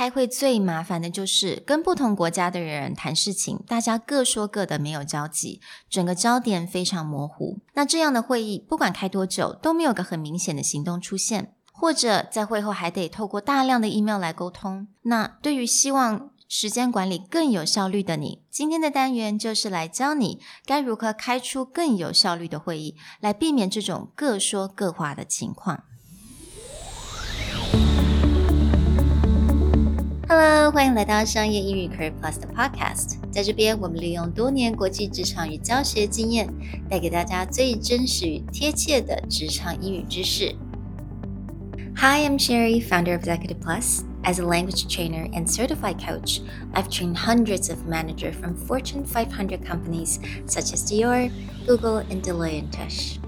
开会最麻烦的就是跟不同国家的人谈事情，大家各说各的，没有交集，整个焦点非常模糊。那这样的会议，不管开多久，都没有个很明显的行动出现，或者在会后还得透过大量的 email 来沟通。那对于希望时间管理更有效率的你，今天的单元就是来教你该如何开出更有效率的会议，来避免这种各说各话的情况。Hello，欢迎来到商业英语 Career Plus 的 Podcast。在这边，我们利用多年国际职场与教学经验，带给大家最真实与贴切的职场英语知识。Hi, I'm Sherry, founder of Executive Plus. As a language trainer and certified coach, I've trained hundreds of managers from Fortune 500 companies such as Dior, Google, and Deloitte & Touche.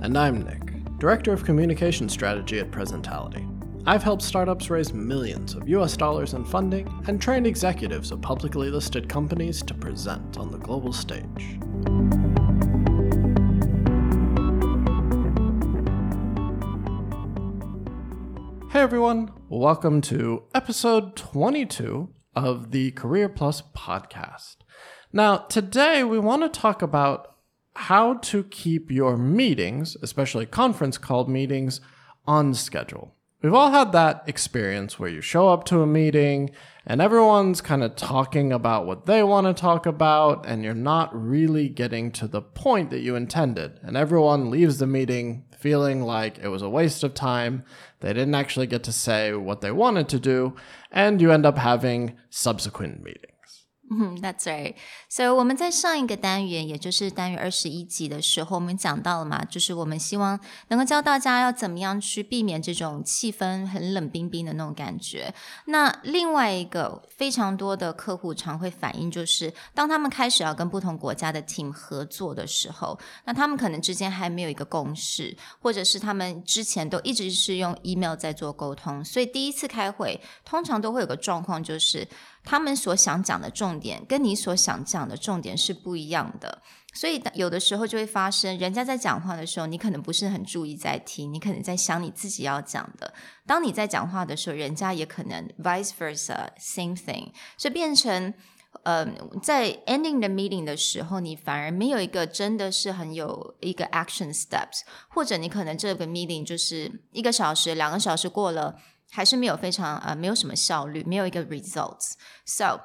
And I'm Nick, Director of Communication Strategy at Presentality. I've helped startups raise millions of US dollars in funding and trained executives of publicly listed companies to present on the global stage. Hey everyone, welcome to episode 22 of the Career Plus podcast. Now, today we want to talk about how to keep your meetings, especially conference call meetings, on schedule. We've all had that experience where you show up to a meeting and everyone's kind of talking about what they want to talk about, and you're not really getting to the point that you intended. And everyone leaves the meeting feeling like it was a waste of time. They didn't actually get to say what they wanted to do, and you end up having subsequent meetings. 嗯，That's right. So 我们在上一个单元，也就是单元二十一集的时候，我们讲到了嘛，就是我们希望能够教大家要怎么样去避免这种气氛很冷冰冰的那种感觉。那另外一个非常多的客户常会反映，就是当他们开始要跟不同国家的 team 合作的时候，那他们可能之间还没有一个共识，或者是他们之前都一直是用 email 在做沟通，所以第一次开会，通常都会有个状况，就是。他们所想讲的重点跟你所想讲的重点是不一样的，所以有的时候就会发生，人家在讲话的时候，你可能不是很注意在听，你可能在想你自己要讲的。当你在讲话的时候，人家也可能 vice versa same thing，所以变成呃，在 ending the meeting 的时候，你反而没有一个真的是很有一个 action steps，或者你可能这个 meeting 就是一个小时、两个小时过了。还是没有非常呃没有什么效率，没有一个 results。So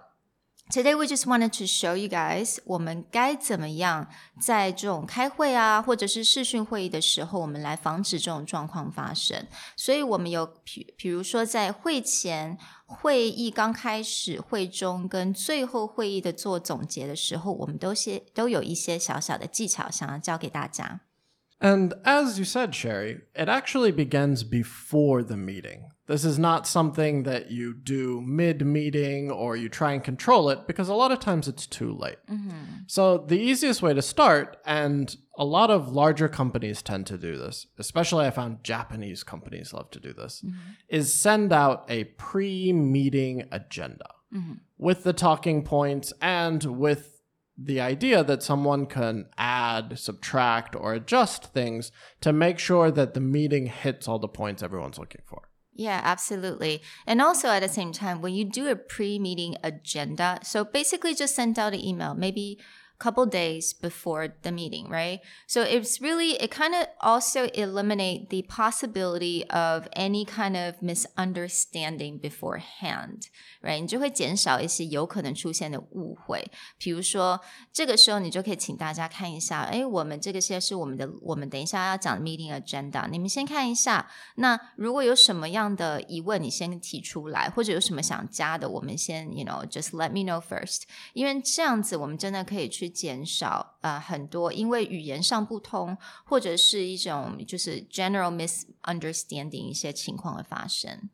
today we just wanted to show you guys 我们该怎么样在这种开会啊，或者是视讯会议的时候，我们来防止这种状况发生。所以我们有比比如说在会前、会议刚开始、会中跟最后会议的做总结的时候，我们都些都有一些小小的技巧想要教给大家。And as you said, Sherry, it actually begins before the meeting. This is not something that you do mid meeting or you try and control it because a lot of times it's too late. Mm-hmm. So, the easiest way to start, and a lot of larger companies tend to do this, especially I found Japanese companies love to do this, mm-hmm. is send out a pre meeting agenda mm-hmm. with the talking points and with the idea that someone can add, subtract, or adjust things to make sure that the meeting hits all the points everyone's looking for. Yeah, absolutely. And also at the same time, when you do a pre meeting agenda, so basically just send out an email, maybe couple days before the meeting, right? So it's really it kind of also eliminate the possibility of any kind of misunderstanding beforehand, right? 你就会减少一些有可能出现的误会。比如说，这个时候你就可以请大家看一下，哎，我们这个些是我们的，我们等一下要讲 meeting agenda，你们先看一下。那如果有什么样的疑问，你先提出来，或者有什么想加的，我们先，you know just let me know first，因为这样子我们真的可以去。 减少呃很多因为语言上不通，或者是一种就是 general misunderstanding 一些情况的发生。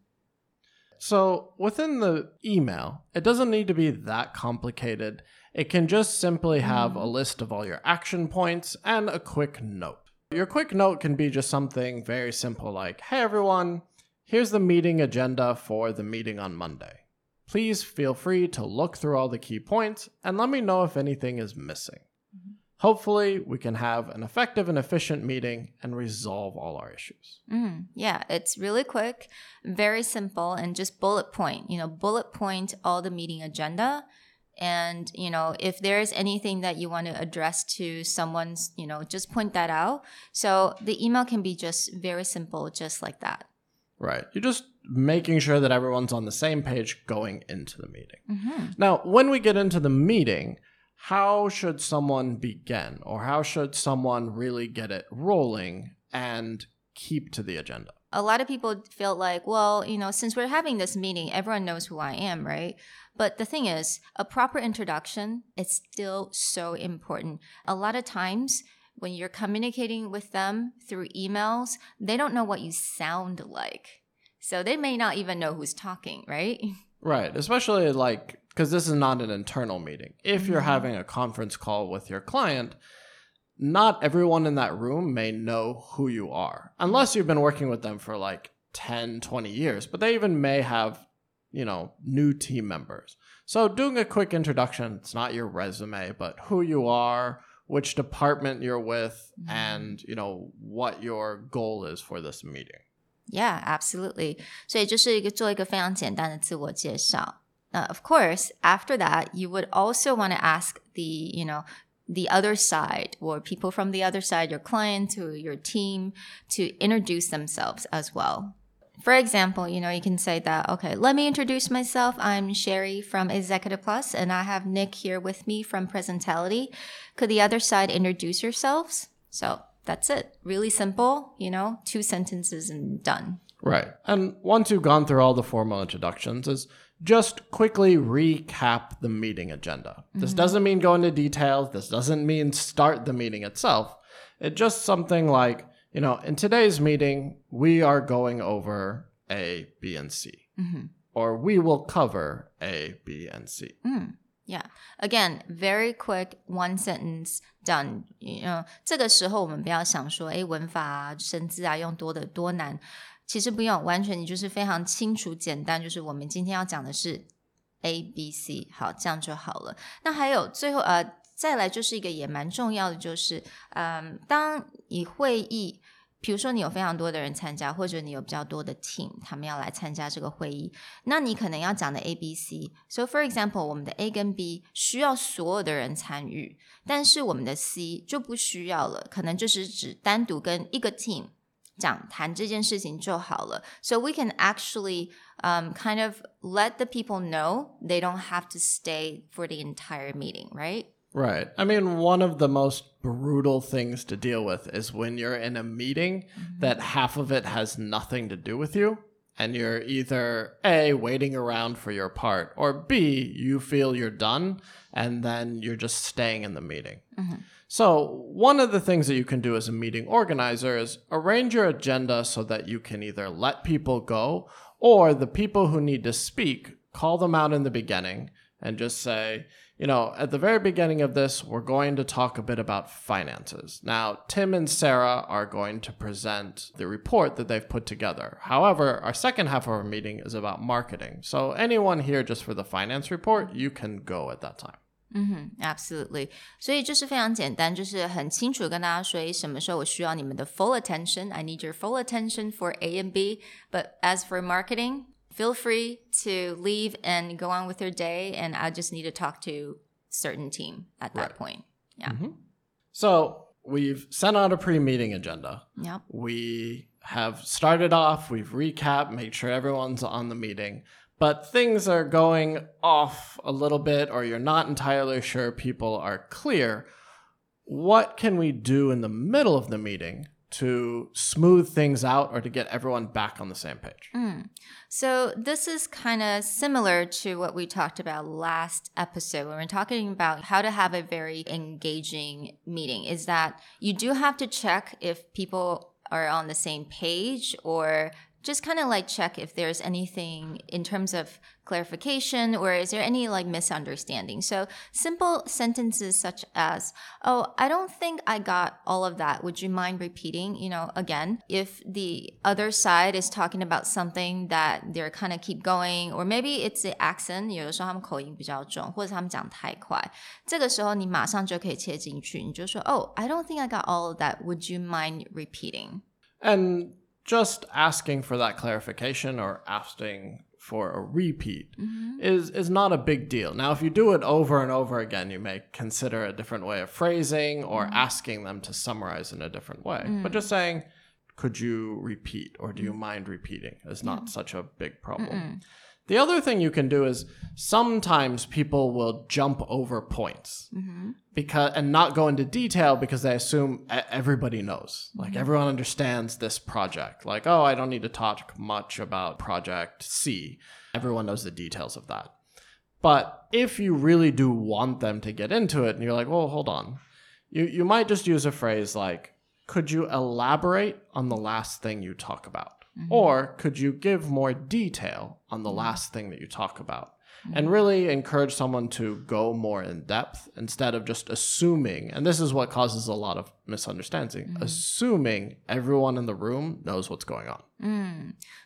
So within the email, it doesn't need to be that complicated. It can just simply have a list of all your action points and a quick note. Your quick note can be just something very simple like, hey everyone, here's the meeting agenda for the meeting on Monday. Please feel free to look through all the key points and let me know if anything is missing. Mm-hmm. Hopefully, we can have an effective and efficient meeting and resolve all our issues. Mm, yeah, it's really quick, very simple, and just bullet point. You know, bullet point all the meeting agenda. And, you know, if there's anything that you want to address to someone's, you know, just point that out. So the email can be just very simple, just like that. Right. You're just making sure that everyone's on the same page going into the meeting. Mm-hmm. Now, when we get into the meeting, how should someone begin or how should someone really get it rolling and keep to the agenda? a lot of people feel like, well, you know, since we're having this meeting, everyone knows who I am, right? But the thing is, a proper introduction is still so important. A lot of times, when you're communicating with them through emails, they don't know what you sound like. So they may not even know who's talking, right? Right. Especially like, because this is not an internal meeting. If you're mm-hmm. having a conference call with your client, not everyone in that room may know who you are, unless you've been working with them for like 10, 20 years, but they even may have, you know, new team members. So doing a quick introduction, it's not your resume, but who you are, which department you're with, mm-hmm. and, you know, what your goal is for this meeting. Yeah, absolutely. 所以就是一个做一个非常简单的自我介绍。Now, of course, after that, you would also want to ask the, you know, the other side or people from the other side, your client or your team, to introduce themselves as well. For example, you know, you can say that, okay, let me introduce myself. I'm Sherry from Executive Plus, and I have Nick here with me from Presentality. Could the other side introduce yourselves? So that's it. Really simple, you know, two sentences and done. Right. And once you've gone through all the formal introductions, is just quickly recap the meeting agenda. This mm-hmm. doesn't mean go into details. This doesn't mean start the meeting itself. It's just something like, you know, in today's meeting, we are going over A, B, and C. Mm-hmm. Or we will cover A, B, and C. Mm. Yeah. Again, very quick, one sentence done. You know, 这个时候我们不要想说，诶，文法啊、生字啊用多的多难。其实不用，完全你就是非常清楚简单，就是我们今天要讲的是 A B C，好，这样就好了。那还有最后呃，再来就是一个也蛮重要的，就是嗯，当你会议。比如说，你有非常多的人参加，或者你有比较多的 team，他们要来参加这个会议，那你可能要讲的 A、B、C。So for example，我们的 A 跟 B 需要所有的人参与，但是我们的 C 就不需要了，可能就是只单独跟一个 team 讲谈这件事情就好了。So we can actually um, kind of let the people know they don't have to stay for the entire meeting, right? Right. I mean, one of the most brutal things to deal with is when you're in a meeting mm-hmm. that half of it has nothing to do with you. And you're either A, waiting around for your part, or B, you feel you're done and then you're just staying in the meeting. Mm-hmm. So, one of the things that you can do as a meeting organizer is arrange your agenda so that you can either let people go or the people who need to speak, call them out in the beginning and just say, you know, at the very beginning of this, we're going to talk a bit about finances. Now, Tim and Sarah are going to present the report that they've put together. However, our second half of our meeting is about marketing. So, anyone here just for the finance report, you can go at that time. 嗯哼，absolutely。所以就是非常简单，就是很清楚地跟大家说，诶什么时候我需要你们的 full attention。I need your full attention for A and B. But as for marketing, Feel free to leave and go on with your day. And I just need to talk to certain team at that point. Yeah. Mm-hmm. So, we've sent out a pre meeting agenda. Yep. We have started off, we've recapped, made sure everyone's on the meeting, but things are going off a little bit, or you're not entirely sure people are clear. What can we do in the middle of the meeting to smooth things out or to get everyone back on the same page? Hmm. So this is kind of similar to what we talked about last episode when we're talking about how to have a very engaging meeting is that you do have to check if people are on the same page or just kind of like check if there's anything in terms of clarification or is there any like misunderstanding. So simple sentences such as, Oh, I don't think I got all of that. Would you mind repeating? You know, again, if the other side is talking about something that they're kind of keep going, or maybe it's the accent，有的时候他们口音比较重，或者他们讲太快，这个时候你马上就可以切进去，你就说，Oh, I don't think I got all of that. Would you mind repeating? And just asking for that clarification or asking for a repeat mm-hmm. is is not a big deal. Now, if you do it over and over again, you may consider a different way of phrasing or mm-hmm. asking them to summarize in a different way. But mm. just saying, "Could you repeat?" or "Do you mm. mind repeating?" is not mm. such a big problem. The other thing you can do is sometimes people will jump over points mm-hmm. because and not go into detail because they assume everybody knows. Like mm-hmm. everyone understands this project. Like, oh, I don't need to talk much about project C. Everyone knows the details of that. But if you really do want them to get into it and you're like, well, hold on. You you might just use a phrase like, could you elaborate on the last thing you talk about? Mm-hmm. Or could you give more detail on the last thing that you talk about? And really encourage someone to go more in depth instead of just assuming. And this is what causes a lot of misunderstanding assuming everyone in the room knows what's going on.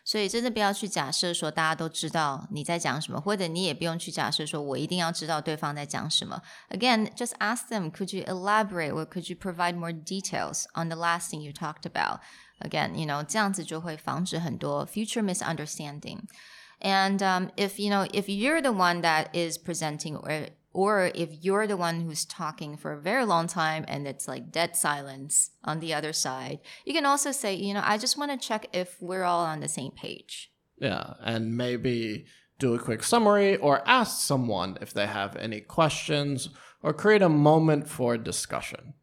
所以真的不要去假设说大家都知道你在讲什么，或者你也不用去假设说我一定要知道对方在讲什么。Again, just ask them, could you elaborate or could you provide more details on the last thing you talked about? Again, you know, 这样子就会防止很多 future misunderstanding. And um, if you know, if you're the one that is presenting or or if you're the one who's talking for a very long time and it's like dead silence on the other side, you can also say, you know, I just want to check if we're all on the same page. Yeah, and maybe do a quick summary or ask someone if they have any questions or create a moment for discussion.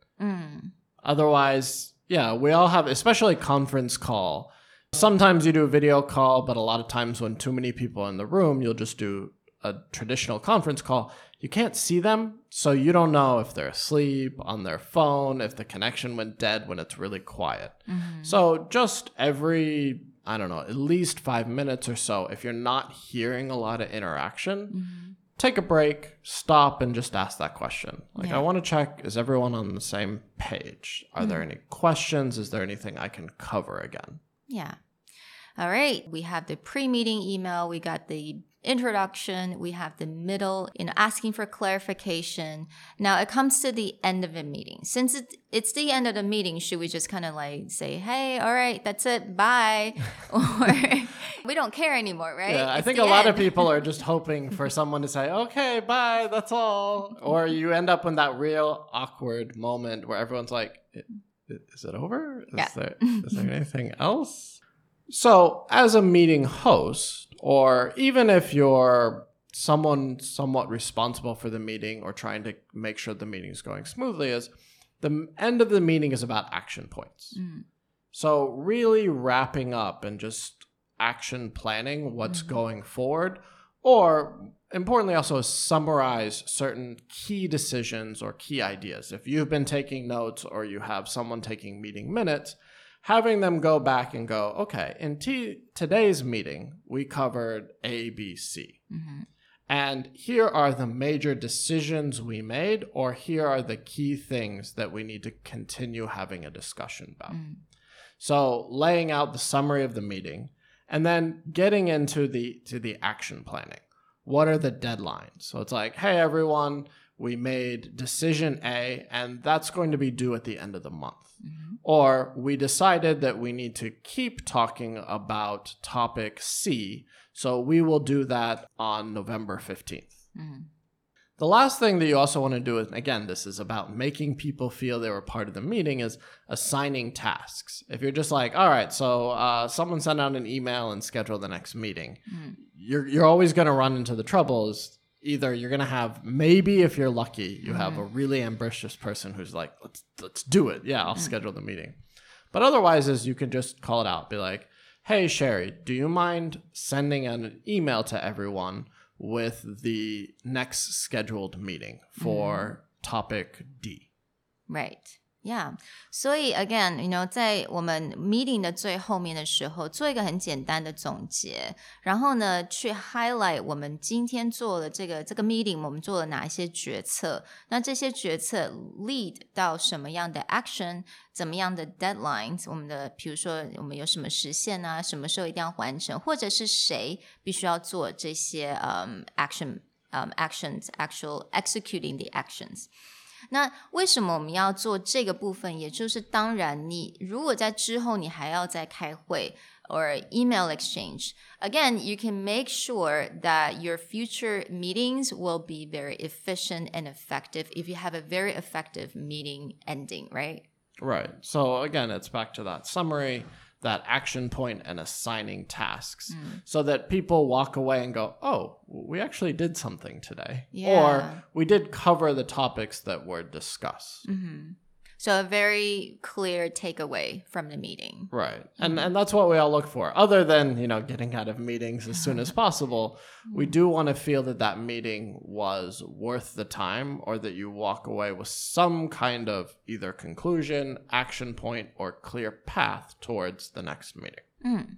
Otherwise, yeah, we all have, especially conference call. Sometimes you do a video call, but a lot of times when too many people are in the room, you'll just do a traditional conference call. You can't see them, so you don't know if they're asleep on their phone, if the connection went dead when it's really quiet. Mm-hmm. So just every, I don't know, at least five minutes or so, if you're not hearing a lot of interaction, mm-hmm. take a break, stop, and just ask that question. Like, I want to check is everyone on the same page? Are there mm-hmm. any questions? Is there anything I can cover again? Yeah. All right. We have the pre meeting email, we got the introduction, we have the middle, you know, asking for clarification. Now it comes to the end of the meeting. Since it, it's the end of the meeting, should we just kind of like say, hey, all right, that's it, bye? or we don't care anymore, right? Yeah, I think a lot of people are just hoping for someone to say, okay, bye, that's all. Or you end up in that real awkward moment where everyone's like, "I- i- is it over? Is, Yeah. there, is there anything else? So, as a meeting host, or even if you're someone somewhat responsible for the meeting or trying to make sure the meeting is going smoothly, is the end of the meeting is about action points. Mm. So, really wrapping up and just action planning what's mm. going forward, or importantly, also summarize certain key decisions or key ideas. If you've been taking notes or you have someone taking meeting minutes, having them go back and go, okay, in t- today's meeting, we covered A, B, C. Mm-hmm. And here are the major decisions we made, or here are the key things that we need to continue having a discussion about. Mm-hmm. So laying out the summary of the meeting and then getting into the to the action planning. What are the deadlines? So it's like, hey everyone, we made decision A and that's going to be due at the end of the month. Mm-hmm. Or we decided that we need to keep talking about topic C, so we will do that on November 15th. The last thing that you also want to do is, again, this is about making people feel they were part of the meeting, is assigning tasks. If you're just like, all right, so uh, someone send out an email and schedule the next meeting, mm. you're, you're always going to run into the troubles. Either you're going to have, maybe if you're lucky, you have a mm. really ambitious person who's like, let's, let's do it. Yeah, I'll mm. schedule the meeting. But otherwise, is you can just call it out, be like, hey, Sherry, do you mind sending an email to everyone with the next scheduled meeting for mm-hmm. topic D? Right. Yeah. So again, Yeah，所以 again，you know，在我们 meeting 的最后面的时候，做一个很简单的总结，然后呢，去 highlight 我们今天做了这个这个 meeting，我们做了哪一些决策，那这些决策 lead 到什么样的 action，怎么样的 deadlines，我们的比如说我们有什么时限啊，什么时候一定要完成，或者是谁必须要做这些嗯、um, action，嗯、um, actions，actual executing the actions。那为什么我们要做这个部分？也就是当然，你如果在之后你还要再开会 or email exchange, again, you can make sure that your future meetings will be very efficient and effective if you have a very effective meeting ending, right? Right. So again, it's back to that summary that action point and assigning tasks mm. so that people walk away and go, oh, we actually did something today. Yeah. Or we did cover the topics that were discussed. Mm-hmm. So a very clear takeaway from the meeting. Right. And and that's what we all look for. Other than, you know, getting out of meetings as soon as possible, we do want to feel that that meeting was worth the time or that you walk away with some kind of either conclusion, action point or clear path towards the next meeting. Mm.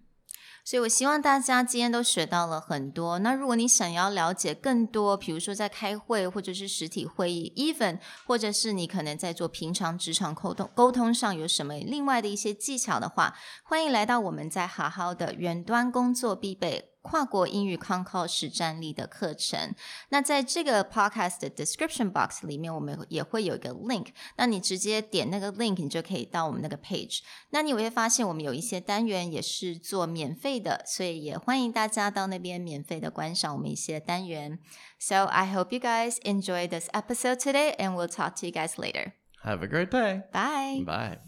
所以，我希望大家今天都学到了很多。那如果你想要了解更多，比如说在开会或者是实体会议，even 或者是你可能在做平常职场沟通沟通上有什么另外的一些技巧的话，欢迎来到我们在好好的远端工作必备。跨国英语康考实战力的课程。那在这个 podcast 的 description box 里面，我们也会有一个 link。那你直接点那个 link，你就可以到我们那个 page。那你会发现，我们有一些单元也是做免费的，所以也欢迎大家到那边免费的观赏我们一些单元。So I hope you guys enjoy this episode today, and we'll talk to you guys later. Have a great day. Bye. Bye.